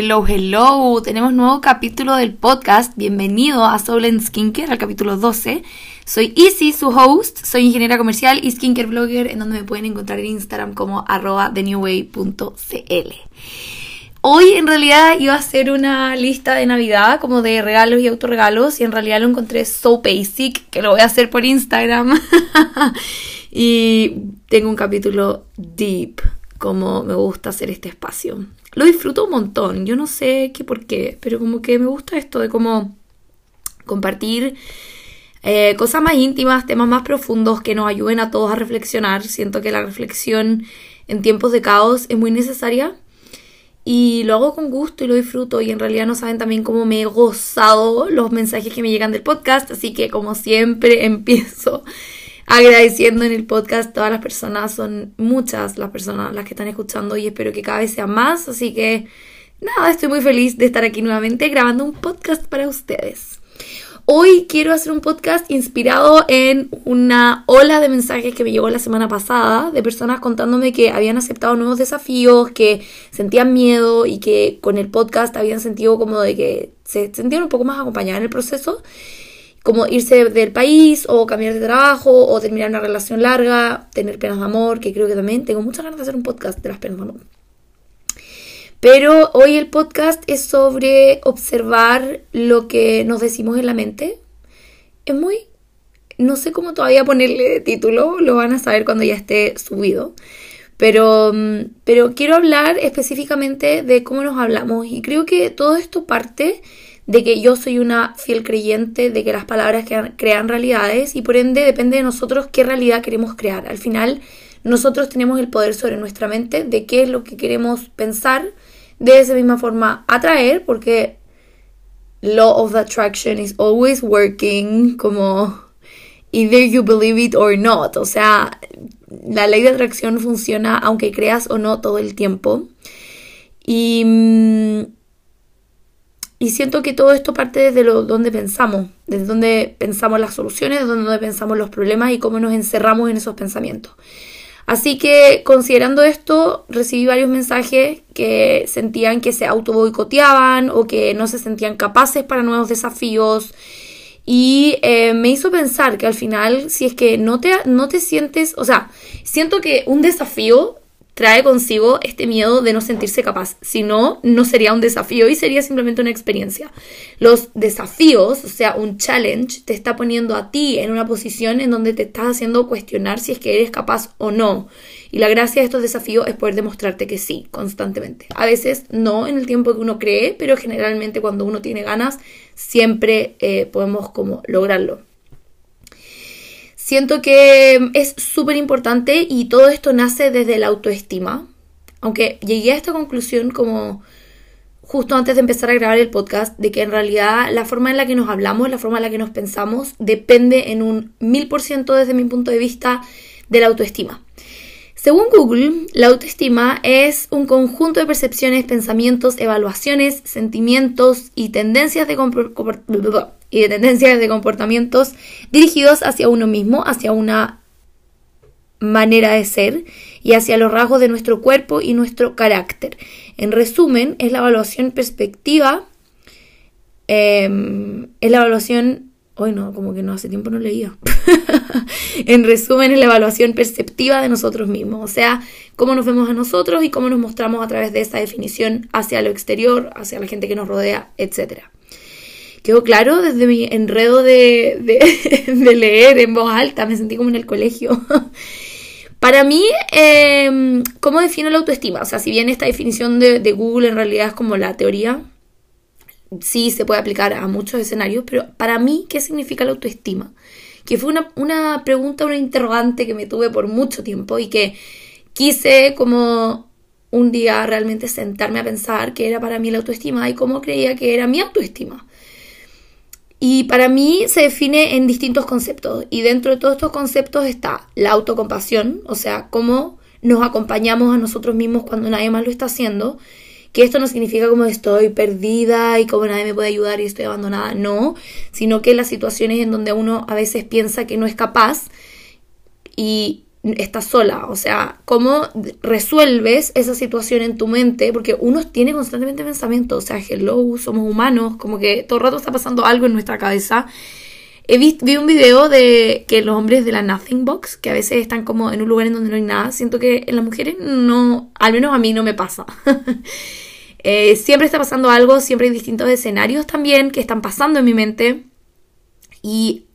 Hello, hello. Tenemos nuevo capítulo del podcast. Bienvenido a Soul and Skincare, al capítulo 12. Soy Easy, su host. Soy ingeniera comercial y skincare blogger, en donde me pueden encontrar en Instagram como arroba thenewway.cl. Hoy en realidad iba a hacer una lista de Navidad como de regalos y autorregalos y en realidad lo encontré so basic que lo voy a hacer por Instagram. y tengo un capítulo deep como me gusta hacer este espacio lo disfruto un montón. Yo no sé qué por qué, pero como que me gusta esto de como compartir eh, cosas más íntimas, temas más profundos que nos ayuden a todos a reflexionar. Siento que la reflexión en tiempos de caos es muy necesaria. Y lo hago con gusto y lo disfruto. Y en realidad no saben también cómo me he gozado los mensajes que me llegan del podcast. Así que como siempre empiezo agradeciendo en el podcast. Todas las personas, son muchas las personas las que están escuchando y espero que cada vez sean más. Así que nada, estoy muy feliz de estar aquí nuevamente grabando un podcast para ustedes. Hoy quiero hacer un podcast inspirado en una ola de mensajes que me llegó la semana pasada de personas contándome que habían aceptado nuevos desafíos, que sentían miedo y que con el podcast habían sentido como de que se sentían un poco más acompañadas en el proceso como irse del país o cambiar de trabajo o terminar una relación larga, tener penas de amor, que creo que también tengo muchas ganas de hacer un podcast de las penas de amor. Pero hoy el podcast es sobre observar lo que nos decimos en la mente. Es muy... No sé cómo todavía ponerle título, lo van a saber cuando ya esté subido. Pero, mm, pero quiero hablar específicamente de cómo nos hablamos y creo que todo esto parte de que yo soy una fiel creyente de que las palabras crean realidades y por ende depende de nosotros qué realidad queremos crear. Al final nosotros tenemos el poder sobre nuestra mente de qué es lo que queremos pensar, de esa misma forma atraer, porque law of attraction is always working como either you believe it or not. O sea, la ley de atracción funciona aunque creas o no todo el tiempo. Y mm, y siento que todo esto parte desde lo donde pensamos, desde donde pensamos las soluciones, desde donde pensamos los problemas y cómo nos encerramos en esos pensamientos. Así que considerando esto, recibí varios mensajes que sentían que se auto boicoteaban o que no se sentían capaces para nuevos desafíos. Y eh, me hizo pensar que al final, si es que no te, no te sientes, o sea, siento que un desafío trae consigo este miedo de no sentirse capaz. Si no, no sería un desafío y sería simplemente una experiencia. Los desafíos, o sea, un challenge, te está poniendo a ti en una posición en donde te estás haciendo cuestionar si es que eres capaz o no. Y la gracia de estos desafíos es poder demostrarte que sí, constantemente. A veces no en el tiempo que uno cree, pero generalmente cuando uno tiene ganas, siempre eh, podemos como lograrlo. Siento que es súper importante y todo esto nace desde la autoestima. Aunque llegué a esta conclusión como justo antes de empezar a grabar el podcast, de que en realidad la forma en la que nos hablamos, la forma en la que nos pensamos, depende en un mil por ciento desde mi punto de vista de la autoestima. Según Google, la autoestima es un conjunto de percepciones, pensamientos, evaluaciones, sentimientos y tendencias de y de tendencias de comportamientos dirigidos hacia uno mismo, hacia una manera de ser y hacia los rasgos de nuestro cuerpo y nuestro carácter. En resumen, es la evaluación perspectiva, em, es la evaluación Hoy no, como que no, hace tiempo no leía. en resumen, es la evaluación perceptiva de nosotros mismos, o sea, cómo nos vemos a nosotros y cómo nos mostramos a través de esa definición hacia lo exterior, hacia la gente que nos rodea, etcétera quedó claro desde mi enredo de, leer en voz alta, me sentí como en el colegio. Para mí, em, ¿cómo defino la autoestima? O sea, si bien esta definición de, Google en realidad es como la teoría, sí se puede aplicar a muchos escenarios, pero para mí, ¿qué significa la autoestima? Que fue una, una pregunta, una interrogante que me tuve por mucho tiempo y que quise como un día realmente sentarme a pensar qué era para mí la autoestima y cómo creía que era mi autoestima. Y para mí se define en distintos conceptos. Y dentro de todos estos conceptos está la autocompasión, o sea, cómo nos acompañamos a nosotros mismos cuando nadie más lo está haciendo. Que esto no significa como estoy perdida y como nadie me puede ayudar y estoy abandonada, no, sino que las situaciones en donde uno a veces piensa que no es capaz y estás sola, o sea, cómo resuelves esa situación en tu mente, porque uno tiene constantemente pensamientos, o sea, hello, somos humanos, como que todo el rato está pasando algo en nuestra cabeza. He visto, vi un video de que los hombres de la Nothing Box, que a veces están como en un lugar en donde no hay nada, siento que en las mujeres no, al menos a mí no me pasa. Eh, siempre está pasando algo, siempre hay distintos escenarios también que están pasando en mi mente y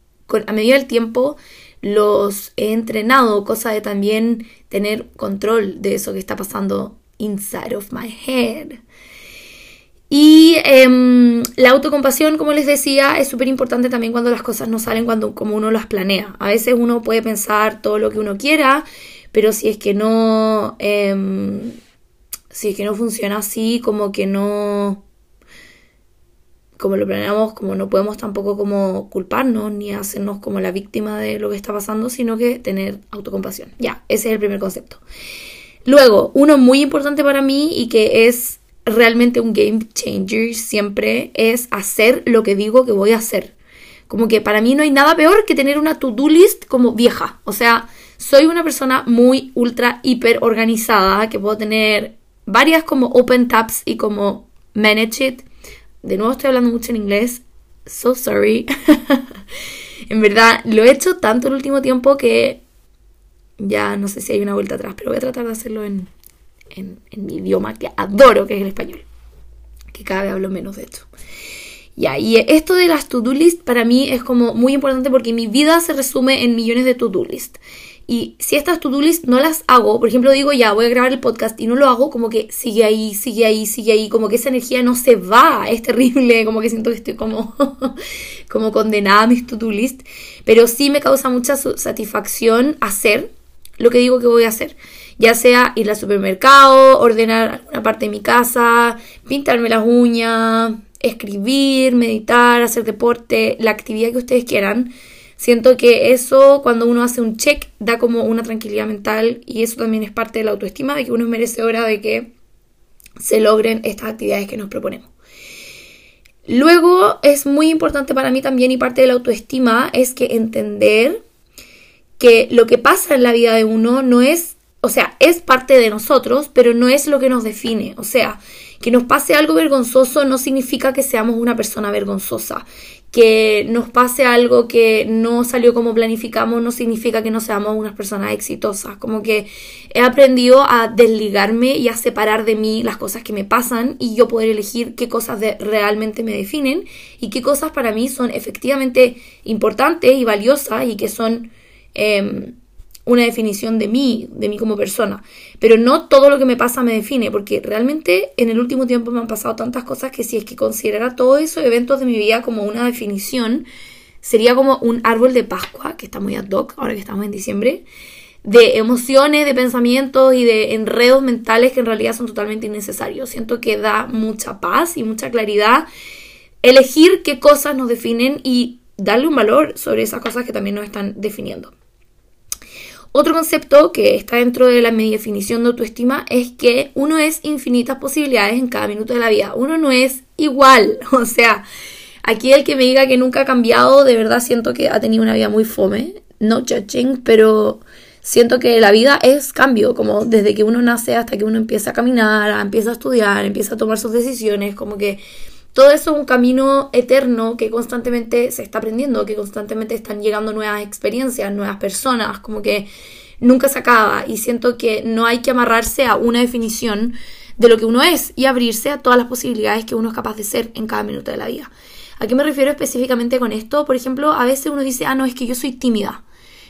a medida del tiempo los he entrenado, cosa de también tener control de eso que está pasando inside of my head. Y em, la autocompasión, como les decía, es súper importante también cuando las cosas no salen cuando, como uno las planea. A veces uno puede pensar todo lo que uno quiera, pero si es que no, em, si es que no funciona así, como que no, como lo planeamos, como no podemos tampoco como culparnos ni hacernos como la víctima de lo que está pasando, sino que tener autocompasión. Ya, ese es el primer concepto. Luego, uno muy importante para mí y que es realmente un game changer siempre es hacer lo que digo que voy a hacer. Como que para mí no hay nada peor que tener una to-do list como vieja. O sea, soy una persona muy ultra hiper organizada que puedo tener varias como open tabs y como manage it de nuevo estoy hablando mucho en inglés. So sorry. en verdad, lo he hecho tanto el último tiempo que ya no sé si hay una vuelta atrás, pero voy a tratar de hacerlo en, en, mi idioma que adoro, que es el español. Que cada vez hablo menos de esto. Ya, y esto de las to-do list para mí es como muy importante porque mi vida se resume en millones de to-do list. Y si estas to-do list no las hago, por ejemplo, digo ya, voy a grabar el podcast y no lo hago, como que sigue ahí, sigue ahí, sigue ahí, como que esa energía no se va, es terrible, como que siento que estoy como, como condenada a mis to-do list, pero sí me causa mucha satisfacción hacer lo que digo que voy a hacer, ya sea ir al supermercado, ordenar alguna parte de mi casa, pintarme las uñas, escribir, meditar, hacer deporte, la actividad que ustedes quieran Siento que eso, cuando uno hace un check, da como una tranquilidad mental y eso también es parte de la autoestima, de que uno es merecedora de que se logren estas actividades que nos proponemos. Luego es muy importante para mí también y parte de la autoestima es que entender que lo que pasa en la vida de uno no es, o sea, es parte de nosotros, pero no es lo que nos define. O sea, que nos pase algo vergonzoso no significa que seamos una persona vergonzosa que nos pase algo que no salió como planificamos no significa que no seamos unas personas exitosas. Como que he aprendido a desligarme y a separar de mí las cosas que me pasan y yo poder elegir qué cosas realmente me definen y qué cosas para mí son efectivamente importantes y valiosas y que son... Em, una definición de mí, de mí como persona. Pero no todo lo que me pasa me define, porque realmente en el último tiempo me han pasado tantas cosas que si es que considerara todos esos eventos de mi vida como una definición, sería como un árbol de Pascua, que está muy ad hoc ahora que estamos en diciembre, de emociones, de pensamientos y de enredos mentales que en realidad son totalmente innecesarios. Siento que da mucha paz y mucha claridad elegir qué cosas nos definen y darle un valor sobre esas cosas que también nos están definiendo. Otro concepto que está dentro de la mi definición de autoestima es que uno es infinitas posibilidades en cada minuto de la vida. Uno no es igual. O sea, aquí el que me diga que nunca ha cambiado, de verdad siento que ha tenido una vida muy fome. No judging, pero siento que la vida es cambio, como desde que uno nace hasta que uno empieza a caminar, empieza a estudiar, empieza a tomar sus decisiones, como que todo eso es un camino eterno que constantemente se está aprendiendo, que constantemente están llegando nuevas experiencias, nuevas personas, como que nunca se acaba y siento que no hay que amarrarse a una definición de lo que uno es y abrirse a todas las posibilidades que uno es capaz de ser en cada minuto de la vida. ¿A qué me refiero específicamente con esto? Por ejemplo, a veces uno dice, ah, no, es que yo soy tímida.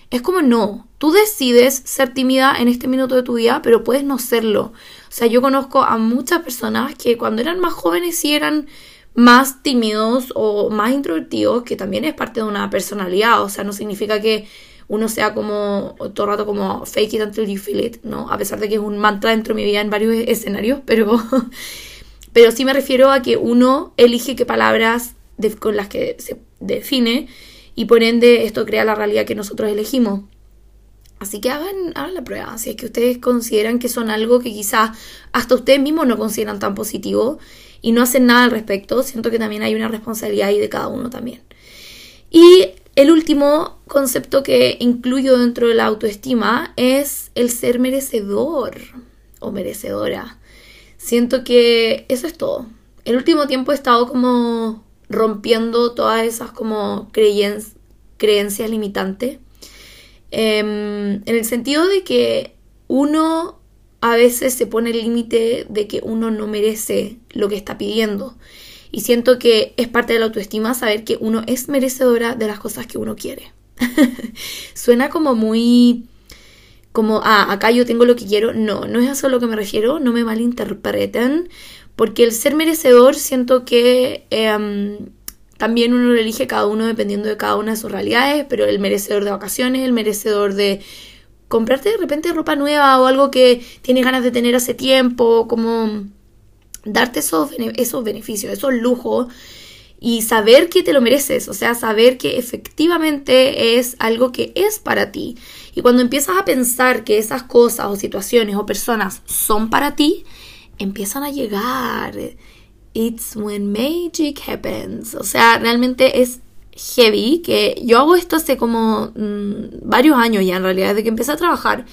Es como no, tú decides ser tímida en este minuto de tu vida, pero puedes no serlo. O sea, yo conozco a muchas personas que cuando eran más jóvenes sí eran más tímidos o más introvertidos, que también es parte de una personalidad, o sea, no significa que uno sea como todo el rato como fake it until you feel it, ¿no? A pesar de que es un mantra dentro de mi vida en varios escenarios, pero, pero sí me refiero a que uno elige qué palabras con las que se define y por ende esto crea la realidad que nosotros elegimos. Así que hagan, hagan la prueba. Si es que ustedes consideran que son algo que quizás hasta ustedes mismos no consideran tan positivo y no hacen nada al respecto, siento que también hay una responsabilidad ahí de cada uno también. Y el último concepto que incluyo dentro de la autoestima es el ser merecedor o merecedora. Siento que eso es todo. El último tiempo he estado como rompiendo todas esas como creencias limitantes. Em, en el sentido de que uno a veces se pone el límite de que uno no merece lo que está pidiendo. Y siento que es parte de la autoestima saber que uno es merecedora de las cosas que uno quiere. Suena como muy como, ah, acá yo tengo lo que quiero. No, no es eso a lo que me refiero, no me malinterpreten, porque el ser merecedor siento que em, también uno lo elige cada uno dependiendo de cada una de sus realidades, pero el merecedor de vacaciones, el merecedor de comprarte de repente ropa nueva o algo que tienes ganas de tener hace tiempo, como darte esos, esos beneficios, esos lujos y saber que te lo mereces, o sea, saber que efectivamente es algo que es para ti. Y cuando empiezas a pensar que esas cosas o situaciones o personas son para ti, empiezan a llegar. It's when magic happens. O sea, realmente es heavy que yo hago esto hace como mm, varios años ya en realidad, desde que empecé a trabajar,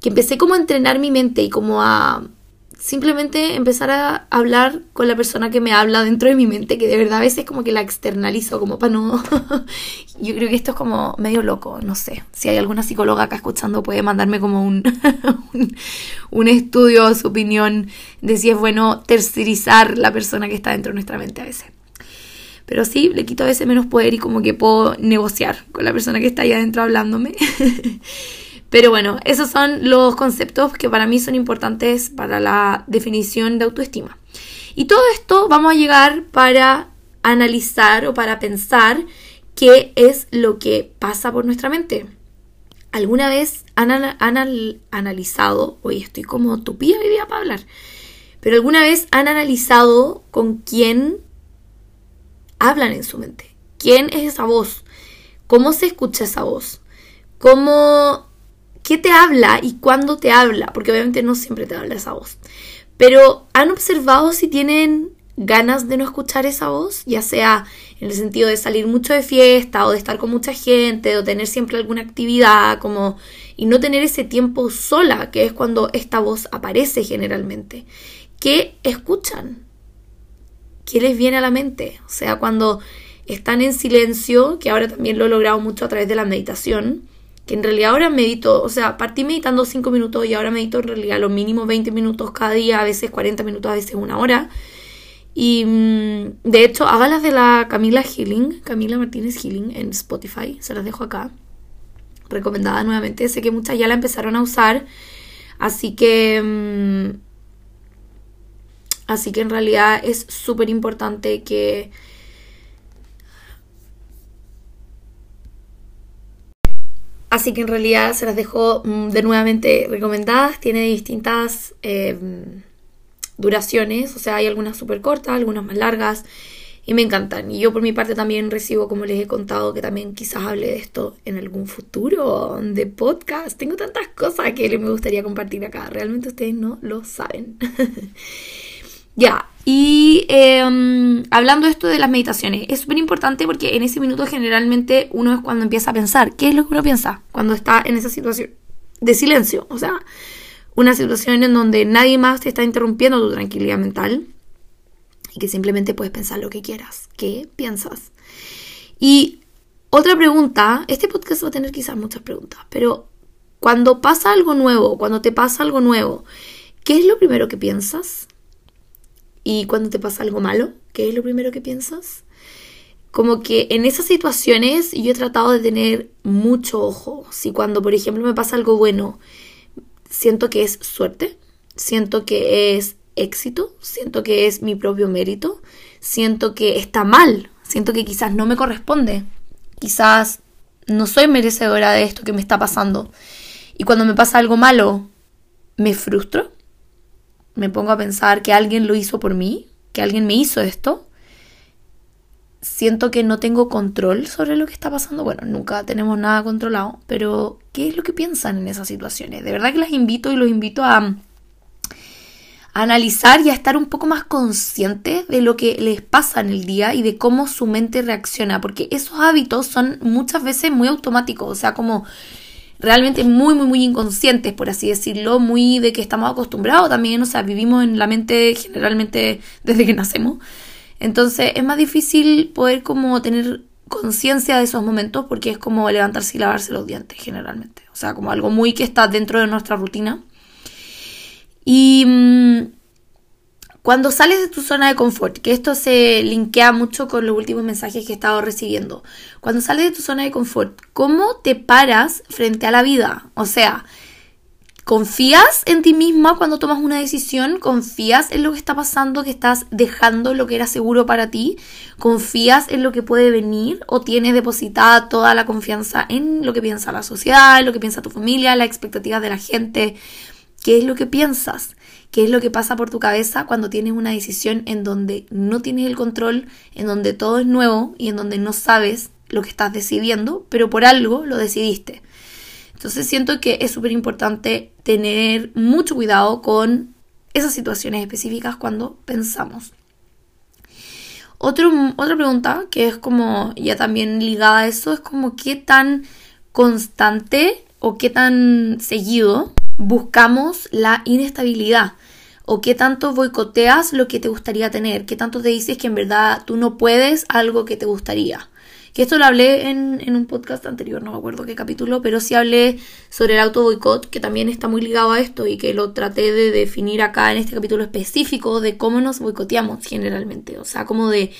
que empecé como a entrenar mi mente y como a simplemente empezar a hablar con la persona que me habla dentro de mi mente, que de verdad a veces como que la externalizo, como para no... Yo creo que esto es como medio loco, no sé. Si hay alguna psicóloga acá escuchando puede mandarme como un, un, estudio, su opinión de si es bueno tercerizar la persona que está dentro de nuestra mente a veces. Pero sí, le quito a veces menos poder y como que puedo negociar con la persona que está ahí adentro hablándome. Pero bueno, esos son los conceptos que para mí son importantes para la definición de autoestima. Y todo esto vamos a llegar para analizar o para pensar qué es lo que pasa por nuestra mente. ¿Alguna vez han, analizado, hoy estoy como tupía vivía para hablar, pero alguna vez han analizado con quién hablan en su mente? ¿Quién es esa voz? ¿Cómo se escucha esa voz? ¿Cómo qué te habla y cuándo te habla, porque obviamente no siempre te habla esa voz. Pero ¿han observado si tienen ganas de no escuchar esa voz? Ya sea en el sentido de salir mucho de fiesta o de estar con mucha gente o tener siempre alguna actividad como y no tener ese tiempo sola, que es cuando esta voz aparece generalmente. ¿Qué escuchan? ¿Qué les viene a la mente? O sea, cuando están en silencio, que ahora también lo he logrado mucho a través de la meditación, que en realidad ahora medito, o sea, partí meditando 5 minutos y ahora medito en realidad lo mínimo 20 minutos cada día, a veces 40 minutos, a veces una hora. Y mm, de hecho, hágalas de la Camila Healing, Camila Martínez Healing en Spotify, se las dejo acá. Recomendada nuevamente, sé que muchas ya la empezaron a usar, así que... Así que en realidad es súper importante que Así que en realidad se las dejo mm, de nuevamente recomendadas. Tiene distintas em, duraciones, o sea, hay algunas súper cortas, algunas más largas y me encantan. Y yo por mi parte también recibo, como les he contado, que también quizás hable de esto en algún futuro de podcast. Tengo tantas cosas que me gustaría compartir acá. Realmente ustedes no lo saben. ya, y em, hablando esto de las meditaciones, es súper importante porque en ese minuto generalmente uno es cuando empieza a pensar. ¿Qué es lo que uno piensa cuando está en esa situación de silencio? O sea, una situación en donde nadie más te está interrumpiendo tu tranquilidad mental y que simplemente puedes pensar lo que quieras. ¿Qué piensas? Y otra pregunta, este podcast va a tener quizás muchas preguntas, pero cuando pasa algo nuevo, cuando te pasa algo nuevo, ¿qué es lo primero que piensas? Y cuando te pasa algo malo, ¿qué es lo primero que piensas? Como que en esas situaciones yo he tratado de tener mucho ojo. Si cuando, por ejemplo, me pasa algo bueno, siento que es suerte, siento que es éxito, siento que es mi propio mérito, siento que está mal, siento que quizás no me corresponde, quizás no soy merecedora de esto que me está pasando. Y cuando me pasa algo malo, me frustro, me pongo a pensar que alguien lo hizo por mí, que alguien me hizo esto, siento que no tengo control sobre lo que está pasando. Bueno, nunca tenemos nada controlado, pero ¿qué es lo que piensan en esas situaciones? De verdad que las invito y los invito a, analizar y a estar un poco más conscientes de lo que les pasa en el día y de cómo su mente reacciona, porque esos hábitos son muchas veces muy automáticos, o sea, como realmente muy, muy, muy inconscientes, por así decirlo, muy de que estamos acostumbrados también, o sea, vivimos en la mente generalmente desde que nacemos. Entonces es más difícil poder como tener conciencia de esos momentos porque es como levantarse y lavarse los dientes generalmente. O sea, como algo muy que está dentro de nuestra rutina. Y mm, cuando sales de tu zona de confort, que esto se linkea mucho con los últimos mensajes que he estado recibiendo, cuando sales de tu zona de confort, ¿cómo te paras frente a la vida? O sea, ¿confías en ti misma cuando tomas una decisión? ¿Confías en lo que está pasando, que estás dejando lo que era seguro para ti? ¿Confías en lo que puede venir o tienes depositada toda la confianza en lo que piensa la sociedad, lo que piensa tu familia, las expectativas de la gente? ¿Qué es lo que piensas? ¿Qué es lo que pasa por tu cabeza cuando tienes una decisión en donde no tienes el control, en donde todo es nuevo y en donde no sabes lo que estás decidiendo, pero por algo lo decidiste? Entonces siento que es súper importante tener mucho cuidado con esas situaciones específicas cuando pensamos. otra pregunta que es como ya también ligada a eso es como qué tan constante o qué tan seguido buscamos la inestabilidad o qué tanto boicoteas lo que te gustaría tener, qué tanto te dices que en verdad tú no puedes algo que te gustaría. Que esto lo hablé en, en un podcast anterior, no me acuerdo qué capítulo, pero sí hablé sobre el auto boicot, que también está muy ligado a esto y que lo traté de definir acá en este capítulo específico de cómo nos boicoteamos generalmente. O sea, como de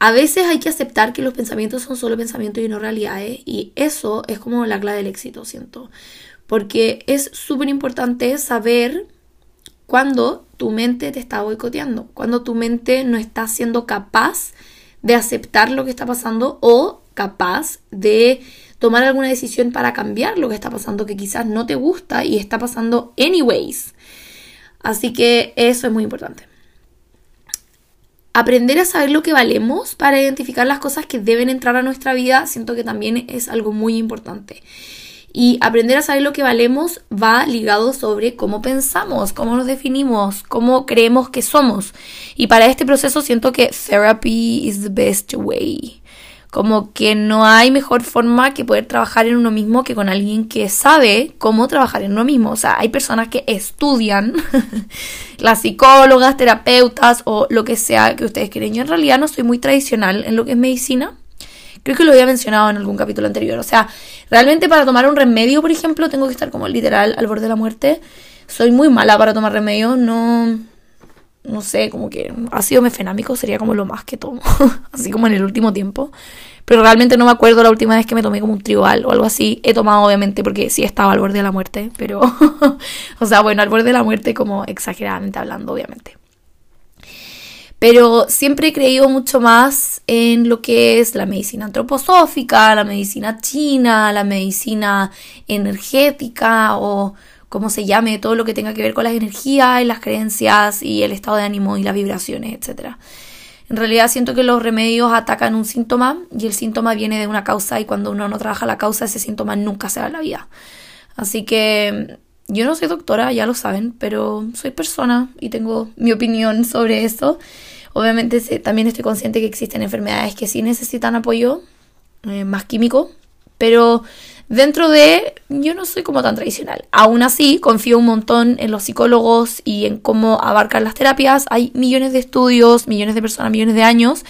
a veces hay que aceptar que los pensamientos son solo pensamientos y no realidades y eso es como la clave del éxito, siento porque es súper importante saber cuando tu mente te está boicoteando, cuando tu mente no está siendo capaz de aceptar lo que está pasando o capaz de tomar alguna decisión para cambiar lo que está pasando que quizás no te gusta y está pasando anyways. Así que eso es muy importante. Aprender a saber lo que valemos para identificar las cosas que deben entrar a nuestra vida, siento que también es algo muy importante. Y aprender a saber lo que valemos va ligado sobre cómo pensamos, cómo nos definimos, cómo creemos que somos. Y para este proceso siento que therapy is the best way. Como que no hay mejor forma que poder trabajar en uno mismo que con alguien que sabe cómo trabajar en uno mismo. O sea, hay personas que estudian, las psicólogas, terapeutas o lo que sea que ustedes quieren. Yo en realidad no soy muy tradicional en lo que es medicina. Creo que lo había mencionado en algún capítulo anterior. O sea, realmente para tomar un remedio, por ejemplo, tengo que estar como literal al borde de la muerte. Soy muy mala para tomar remedio, no no sé, como que ácido mefenámico sería como lo más que tomo, así como en el último tiempo. Pero realmente no me acuerdo la última vez que me tomé como un tribal o algo así. He tomado obviamente porque sí estaba al borde de la muerte, pero, o sea, bueno, al borde de la muerte como exageradamente hablando, obviamente. Pero siempre he creído mucho más en lo que es la medicina antroposófica, la medicina china, la medicina energética o como se llame, todo lo que tenga que ver con las energías y las creencias y el estado de ánimo y las vibraciones, etc. En realidad siento que los remedios atacan un síntoma y el síntoma viene de una causa y cuando uno no trabaja la causa ese síntoma nunca se va a la vida. Así que yo no soy doctora, ya lo saben, pero soy persona y tengo mi opinión sobre eso. Obviamente también estoy consciente que existen enfermedades que sí necesitan apoyo eh, más químico, pero dentro de yo no soy como tan tradicional. Aún así, confío un montón en los psicólogos y en cómo abarcar las terapias. Hay millones de estudios, millones de personas, millones de años.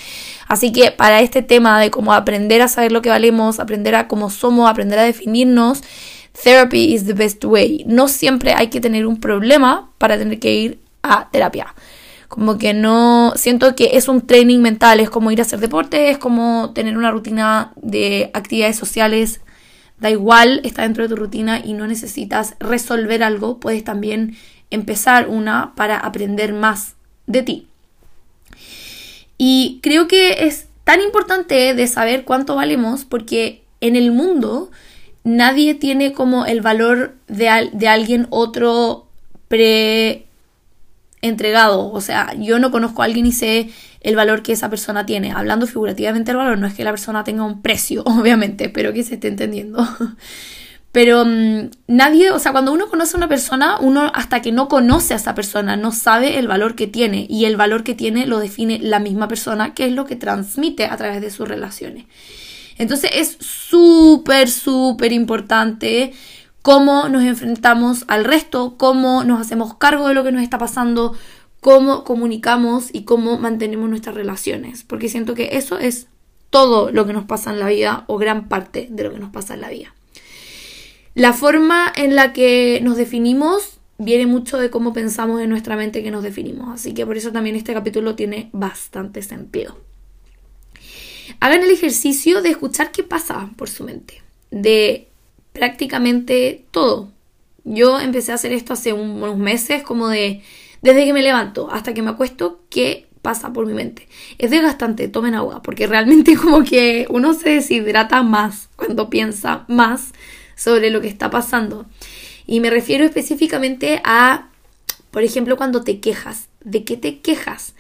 Así que para este tema de cómo aprender a saber lo que valemos, aprender a cómo somos, aprender a definirnos, Therapy is the best way. No siempre hay que tener un problema para tener que ir a terapia. Como que no, siento que es un training mental, es como ir a hacer deporte, es como tener una rutina de actividades sociales. Da igual, está dentro de tu rutina y no necesitas resolver algo, puedes también empezar una para aprender más de ti. Y creo que es tan importante de saber cuánto valemos porque en el mundo nadie tiene como el valor de, de alguien otro pre entregado. O sea, yo no conozco a alguien y sé el valor que esa persona tiene. Hablando figurativamente del valor, no es que la persona tenga un precio, obviamente, pero que se esté entendiendo. Pero mm, nadie, o sea, cuando uno conoce a una persona, uno hasta que no conoce a esa persona no sabe el valor que tiene y el valor que tiene lo define la misma persona, que es lo que transmite a través de sus relaciones. Entonces es súper, súper importante cómo nos enfrentamos al resto, cómo nos hacemos cargo de lo que nos está pasando, cómo comunicamos y cómo mantenemos nuestras relaciones, porque siento que eso es todo lo que nos pasa en la vida o gran parte de lo que nos pasa en la vida. La forma en la que nos definimos viene mucho de cómo pensamos en nuestra mente que nos definimos, así que por eso también este capítulo tiene bastante sentido. Hagan el ejercicio de escuchar qué pasa por su mente, de prácticamente todo. Yo empecé a hacer esto hace unos meses, como de desde que me levanto hasta que me acuesto, qué pasa por mi mente. Es desgastante, tomen agua, porque realmente como que uno se deshidrata más cuando piensa más sobre lo que está pasando. Y me refiero específicamente a, por ejemplo, cuando te quejas. ¿De qué te quejas?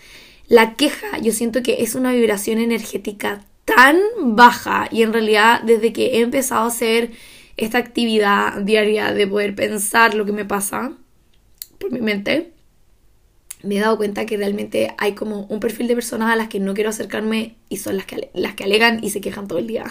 La queja yo siento que es una vibración energética tan baja y en realidad desde que he empezado a hacer esta actividad diaria de poder pensar lo que me pasa por mi mente, me he dado cuenta que realmente hay como un perfil de personas a las que no quiero acercarme y son las que, las que alegan y se quejan todo el día.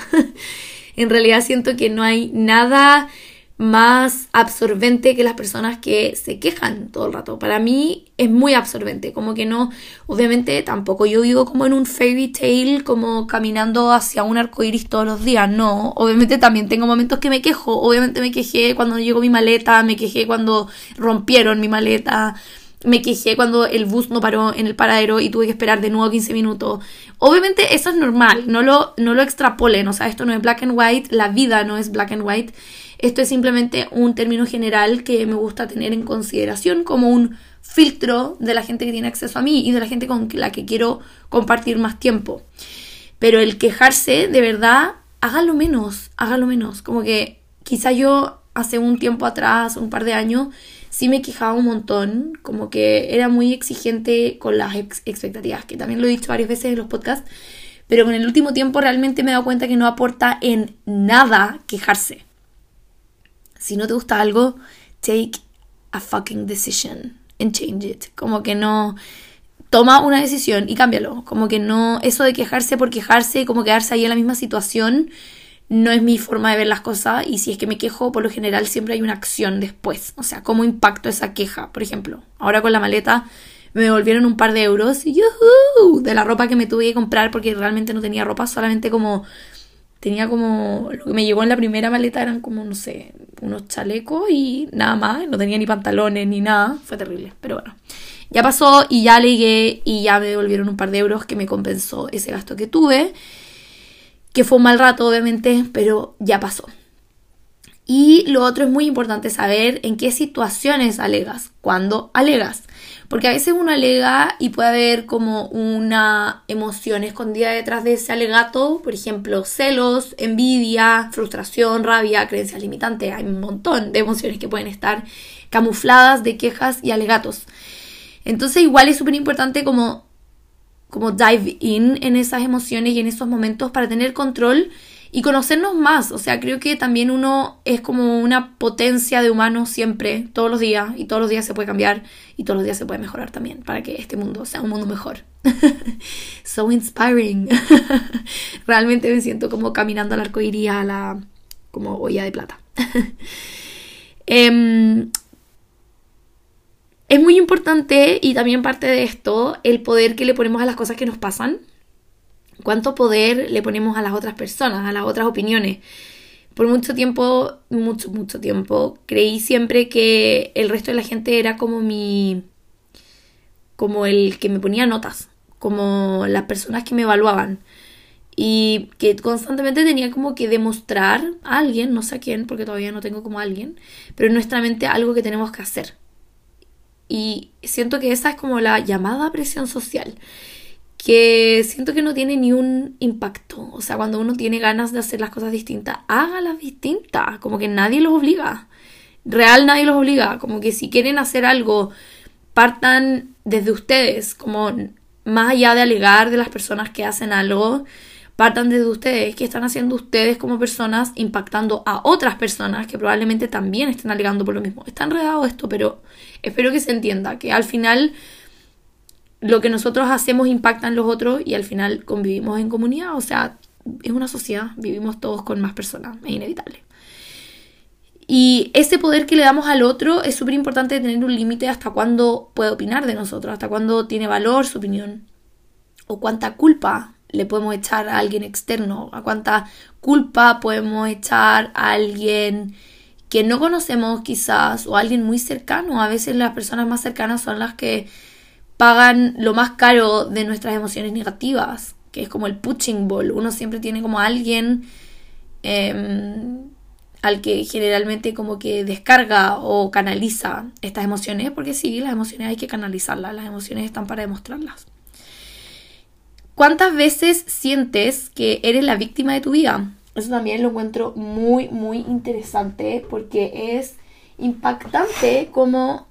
en realidad siento que no hay nada más absorbente que las personas que se quejan todo el rato. Para mí es muy absorbente, como que no, obviamente tampoco yo vivo como en un fairy tale, como caminando hacia un arco iris todos los días, no, obviamente también tengo momentos que me quejo, obviamente me quejé cuando llegó mi maleta, me quejé cuando rompieron mi maleta, me quejé cuando el bus no paró en el paradero y tuve que esperar de nuevo 15 minutos. Obviamente eso es normal, no lo, no lo extrapolen, o sea, esto no es black and white, la vida no es black and white. Esto es simplemente un término general que me gusta tener en consideración como un filtro de la gente que tiene acceso a mí y de la gente con la que quiero compartir más tiempo. Pero el quejarse, de verdad, hágalo menos, hágalo menos. Como que quizá yo hace un tiempo atrás, un par de años, sí me quejaba un montón, como que era muy exigente con las expectativas, que también lo he dicho varias veces en los podcasts, pero con el último tiempo realmente me he dado cuenta que no aporta en nada quejarse. Si no te gusta algo, take a fucking decision and change it. Como que no toma una decisión y cámbialo. Como que no, eso de quejarse por quejarse, como quedarse ahí en la misma situación, no es mi forma de ver las cosas. Y si es que me quejo, por lo general siempre hay una acción después. O sea, cómo impacto esa queja. Por ejemplo, ahora con la maleta me devolvieron un par de euros y de la ropa que me tuve que comprar porque realmente no tenía ropa, solamente como tenía como lo que me llegó en la primera maleta eran como no sé unos chalecos y nada más no tenía ni pantalones ni nada fue terrible pero bueno. Ya pasó y ya legué y ya me devolvieron un par de euros que me compensó ese gasto que tuve que fue un mal rato obviamente pero ya pasó y lo otro es muy importante saber en qué situaciones alegas cuando alegas porque a veces uno alega y puede haber como una emoción escondida detrás de ese alegato, por ejemplo, celos, envidia, frustración, rabia, creencias limitantes. Hay un montón de emociones que pueden estar camufladas de quejas y alegatos. Entonces igual es súper importante como, como dive in en esas emociones y en esos momentos para tener control y conocernos más. O sea, creo que también uno es como una potencia de humano siempre, todos los días, y todos los días se puede cambiar y todos los días se puede mejorar también para que este mundo sea un mundo mejor. so inspiring. Realmente me siento como caminando al arco iris a la como olla de plata. Em, es muy importante y también parte de esto el poder que le ponemos a las cosas que nos pasan cuánto poder le ponemos a las otras personas, a las otras opiniones. Por mucho tiempo, mucho, mucho tiempo, creí siempre que el resto de la gente era como mi. como el que me ponía notas, como las personas que me evaluaban. Y que constantemente tenía como que demostrar a alguien, no sé a quién, porque todavía no tengo como a alguien, pero en nuestra mente algo que tenemos que hacer. Y siento que esa es como la llamada presión social que siento que no tiene ni un impacto. O sea, cuando uno tiene ganas de hacer las cosas distintas, hágalas distintas. Como que nadie los obliga. Real nadie los obliga. Como que si quieren hacer algo, partan desde ustedes. Como más allá de alegar de las personas que hacen algo, partan desde ustedes, qué están haciendo ustedes como personas impactando a otras personas que probablemente también estén alegando por lo mismo. Está enredado esto, pero espero que se entienda que al final lo que nosotros hacemos impacta en los otros y al final convivimos en comunidad, o sea, es una sociedad, vivimos todos con más personas, es inevitable. Y ese poder que le damos al otro es súper importante tener un límite hasta cuándo puede opinar de nosotros, hasta cuándo tiene valor su opinión, o cuánta culpa le podemos echar a alguien externo, a cuánta culpa podemos echar a alguien que no conocemos quizás, o a alguien muy cercano. A veces las personas más cercanas son las que pagan lo más caro de nuestras emociones negativas, que es como el pushing ball. Uno siempre tiene como alguien em, al que generalmente como que descarga o canaliza estas emociones, porque sí, las emociones hay que canalizarlas, las emociones están para demostrarlas. ¿Cuántas veces sientes que eres la víctima de tu vida? Eso también lo encuentro muy, muy interesante porque es impactante como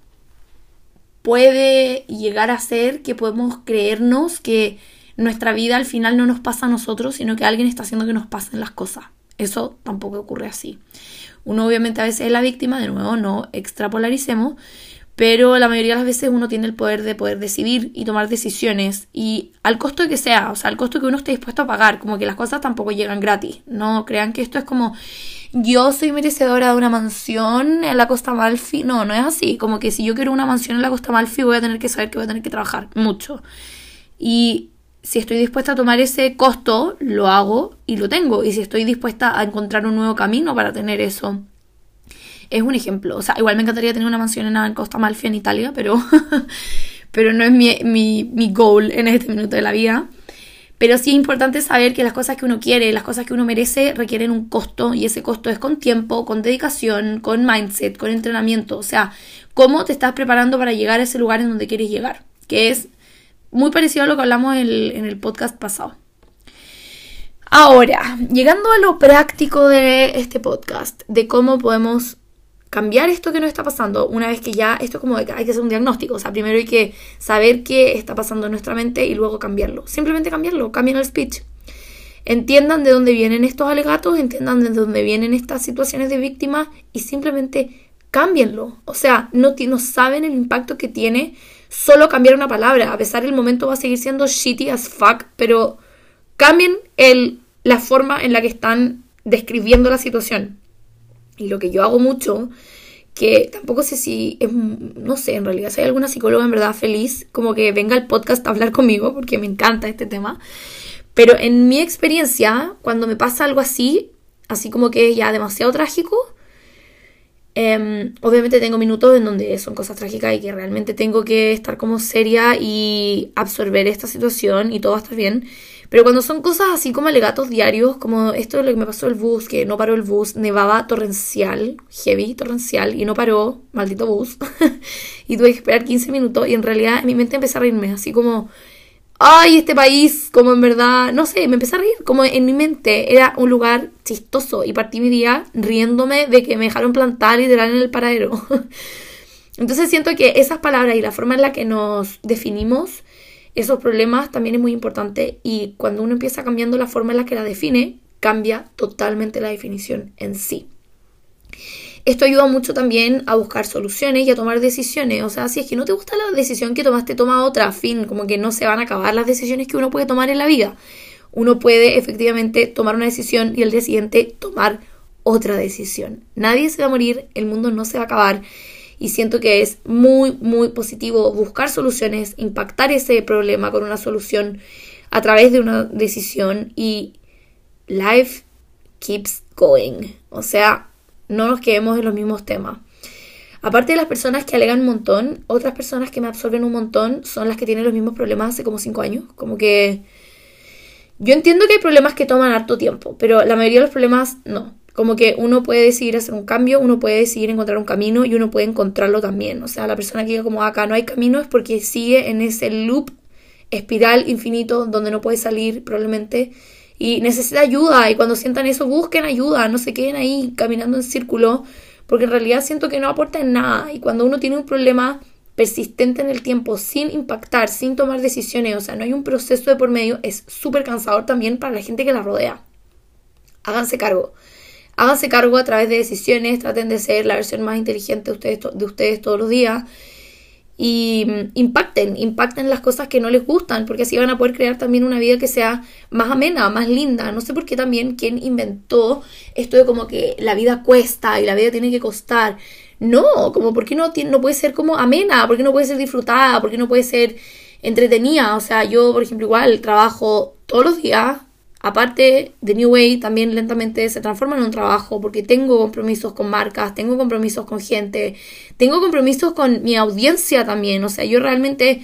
puede llegar a ser que podemos creernos que nuestra vida al final no nos pasa a nosotros, sino que alguien está haciendo que nos pasen las cosas. Eso tampoco ocurre así. Uno obviamente a veces es la víctima, de nuevo no extrapolaricemos, pero la mayoría de las veces uno tiene el poder de poder decidir y tomar decisiones y al costo que sea, o sea, al costo que uno esté dispuesto a pagar, como que las cosas tampoco llegan gratis. No crean que esto es como yo soy merecedora de una mansión en la Costa Malfi. No, no es así. Como que si yo quiero una mansión en la Costa Malfi, voy a tener que saber que voy a tener que trabajar mucho. Y si estoy dispuesta a tomar ese costo, lo hago y lo tengo. Y si estoy dispuesta a encontrar un nuevo camino para tener eso, es un ejemplo. O sea, igual me encantaría tener una mansión en Costa Malfi en Italia, pero, pero no es mi, mi, mi goal en este minuto de la vida. Pero sí es importante saber que las cosas que uno quiere, las cosas que uno merece, requieren un costo y ese costo es con tiempo, con dedicación, con mindset, con entrenamiento. O sea, cómo te estás preparando para llegar a ese lugar en donde quieres llegar, que es muy parecido a lo que hablamos en el, en el podcast pasado. Ahora, llegando a lo práctico de este podcast, de cómo podemos cambiar esto que nos está pasando una vez que ya esto como hay que hacer un diagnóstico, o sea, primero hay que saber qué está pasando en nuestra mente y luego cambiarlo. Simplemente cambiarlo, cambien el speech. Entiendan de dónde vienen estos alegatos, entiendan de dónde vienen estas situaciones de víctima y simplemente cámbienlo. O sea, no, no saben el impacto que tiene solo cambiar una palabra. A pesar del momento va a seguir siendo shitty as fuck, pero cambien el, la forma en la que están describiendo la situación. Y lo que yo hago mucho, que tampoco sé si es, no sé, en realidad, si hay alguna psicóloga en verdad feliz, como que venga al podcast a hablar conmigo, porque me encanta este tema. Pero en mi experiencia, cuando me pasa algo así, así como que ya demasiado trágico, em, obviamente tengo minutos en donde son cosas trágicas y que realmente tengo que estar como seria y absorber esta situación y todo va a estar bien. Pero cuando son cosas así como alegatos diarios, como esto es lo que me pasó el bus, que no paró el bus, nevaba torrencial, heavy, torrencial, y no paró, maldito bus. y tuve que esperar 15 minutos y en realidad en mi mente empecé a reírme, así como, ay, este país, como en verdad, no sé, me empecé a reír, como en mi mente era un lugar chistoso y partí mi día riéndome de que me dejaron plantar literal en el paradero. Entonces siento que esas palabras y la forma en la que nos definimos esos problemas también es muy importante y cuando uno empieza cambiando la forma en la que la define, cambia totalmente la definición en sí. Esto ayuda mucho también a buscar soluciones y a tomar decisiones. O sea, si es que no te gusta la decisión que tomaste, toma otra. Fin, como que no se van a acabar las decisiones que uno puede tomar en la vida. Uno puede efectivamente tomar una decisión y el día siguiente tomar otra decisión. Nadie se va a morir, el mundo no se va a acabar y siento que es muy, muy positivo buscar soluciones, impactar ese problema con una solución a través de una decisión y life keeps going. O sea, no nos quedemos en los mismos temas. Aparte de las personas que alegan un montón, otras personas que me absorben un montón son las que tienen los mismos problemas hace como cinco años. Como que yo entiendo que hay problemas que toman harto tiempo, pero la mayoría de los problemas no. Como que uno puede decidir hacer un cambio, uno puede decidir encontrar un camino y uno puede encontrarlo también. O sea, la persona que diga como acá no hay camino es porque sigue en ese loop espiral infinito donde no puede salir probablemente y necesita ayuda y cuando sientan eso busquen ayuda, no se queden ahí caminando en círculo porque en realidad siento que no aportan nada y cuando uno tiene un problema persistente en el tiempo, sin impactar, sin tomar decisiones, o sea, no hay un proceso de por medio, es súper cansador también para la gente que la rodea. Háganse cargo. Háganse cargo a través de decisiones, traten de ser la versión más inteligente de ustedes, de ustedes todos los días y mm, impacten, impacten las cosas que no les gustan, porque así van a poder crear también una vida que sea más amena, más linda. No sé por qué también quien inventó esto de como que la vida cuesta y la vida tiene que costar. No, como por qué no, no puede ser como amena, por qué no puede ser disfrutada, por qué no puede ser entretenida. O sea, yo, por ejemplo, igual trabajo todos los días, Aparte, de New Way también lentamente se transforma en un trabajo porque tengo compromisos con marcas, tengo compromisos con gente, tengo compromisos con mi audiencia también. O sea, yo realmente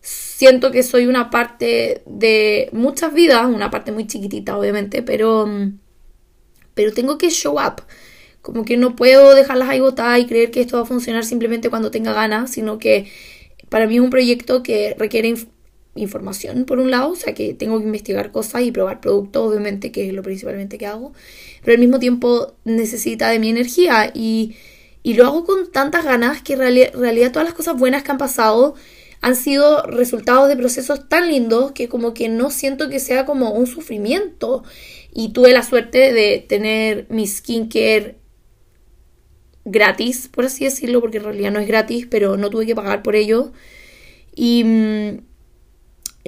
siento que soy una parte de muchas vidas, una parte muy chiquitita obviamente, pero, pero tengo que show up. Como que no puedo dejarlas ahí botadas y creer que esto va a funcionar simplemente cuando tenga ganas, sino que para mí es un proyecto que requiere información por un lado, o sea que tengo que investigar cosas y probar productos, obviamente, que es lo principalmente que hago, pero al mismo tiempo necesita de mi energía y, y lo hago con tantas ganas que en realidad todas las cosas buenas que han pasado han sido resultados de procesos tan lindos que como que no siento que sea como un sufrimiento. Y tuve la suerte de tener mi skincare gratis, por así decirlo, porque en realidad no es gratis, pero no tuve que pagar por ello. Y, mm,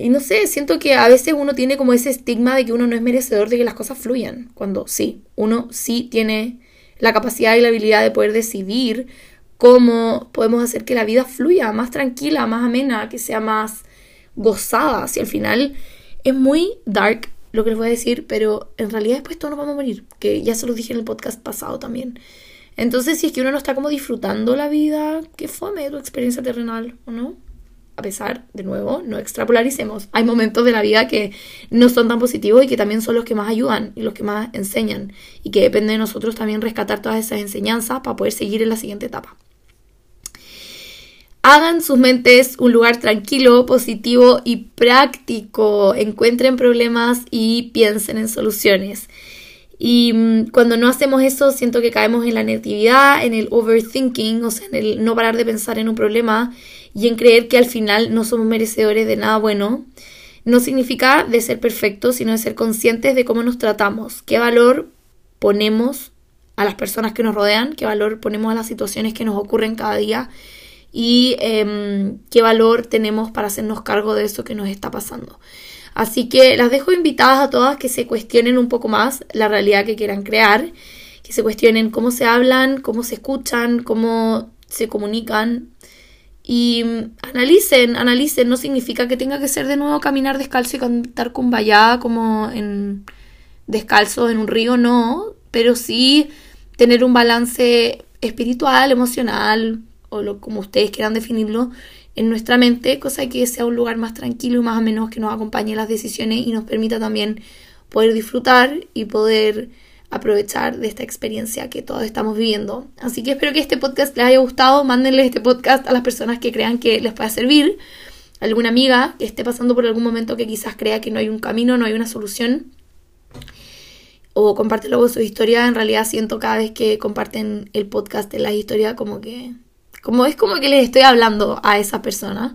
y no sé, siento que a veces uno tiene como ese estigma de que uno no es merecedor de que las cosas fluyan, cuando sí, uno sí tiene la capacidad y la habilidad de poder decidir cómo podemos hacer que la vida fluya más tranquila, más amena, que sea más gozada. Si al final es muy dark lo que les voy a decir, pero en realidad después todos nos vamos a morir, que ya se lo dije en el podcast pasado también. Entonces, si es que uno no está como disfrutando la vida, que fome tu experiencia terrenal, ¿o no? A pesar, de nuevo, no extrapolaricemos. Hay momentos de la vida que no son tan positivos y que también son los que más ayudan y los que más enseñan. Y que depende de nosotros también rescatar todas esas enseñanzas para poder seguir en la siguiente etapa. Hagan sus mentes un lugar tranquilo, positivo y práctico. Encuentren problemas y piensen en soluciones. Y mm, cuando no hacemos eso, siento que caemos en la negatividad, en el overthinking, o sea, en el no parar de pensar en un problema y en creer que al final no somos merecedores de nada bueno. No significa de ser perfectos, sino de ser conscientes de cómo nos tratamos, qué valor ponemos a las personas que nos rodean, qué valor ponemos a las situaciones que nos ocurren cada día y em, qué valor tenemos para hacernos cargo de eso que nos está pasando. Así que las dejo invitadas a todas que se cuestionen un poco más la realidad que quieran crear, que se cuestionen cómo se hablan, cómo se escuchan, cómo se comunican. Y analicen, analicen, no significa que tenga que ser de nuevo caminar descalzo y cantar con vallada como en descalzo en un río, no, pero sí tener un balance espiritual, emocional, o lo, como ustedes quieran definirlo, en nuestra mente, cosa que sea un lugar más tranquilo y más o menos que nos acompañe en las decisiones y nos permita también poder disfrutar y poder aprovechar de esta experiencia que todos estamos viviendo. Así que espero que este podcast les haya gustado. Mándenle este podcast a las personas que crean que les pueda servir. Alguna amiga que esté pasando por algún momento que quizás crea que no hay un camino, no hay una solución. O compártelo con su historia. En realidad siento cada vez que comparten el podcast de la historia como que como es como que les estoy hablando a esa persona.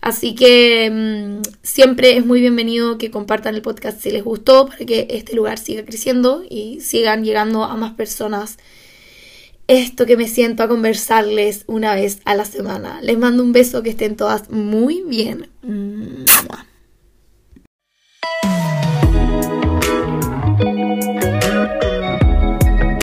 Así que mm, siempre es muy bienvenido que compartan el podcast si les gustó para que este lugar siga creciendo y sigan llegando a más personas. Esto que me siento a conversarles una vez a la semana. Les mando un beso, que estén todas muy bien.